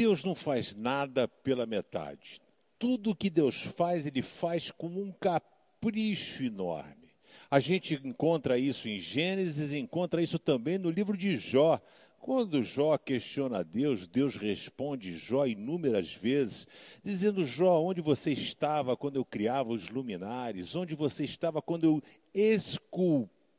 Deus não faz nada pela metade. Tudo que Deus faz, Ele faz com um capricho enorme. A gente encontra isso em Gênesis, encontra isso também no livro de Jó. Quando Jó questiona Deus, Deus responde Jó inúmeras vezes, dizendo: Jó, onde você estava quando eu criava os luminares? Onde você estava quando eu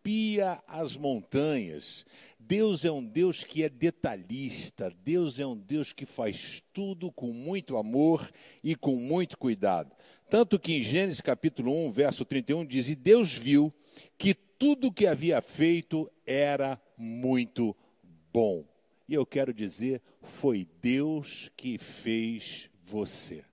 esculpia as montanhas? Deus é um Deus que é detalhista, Deus é um Deus que faz tudo com muito amor e com muito cuidado. Tanto que em Gênesis capítulo 1, verso 31 diz: E Deus viu que tudo que havia feito era muito bom. E eu quero dizer, foi Deus que fez você.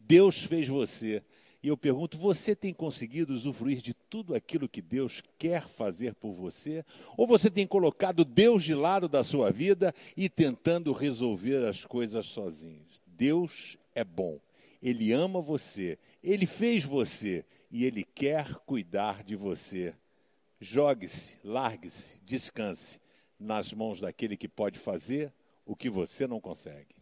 Deus fez você. E eu pergunto: você tem conseguido usufruir de tudo aquilo que Deus quer fazer por você? Ou você tem colocado Deus de lado da sua vida e tentando resolver as coisas sozinho? Deus é bom. Ele ama você, ele fez você e ele quer cuidar de você. Jogue-se, largue-se, descanse nas mãos daquele que pode fazer o que você não consegue.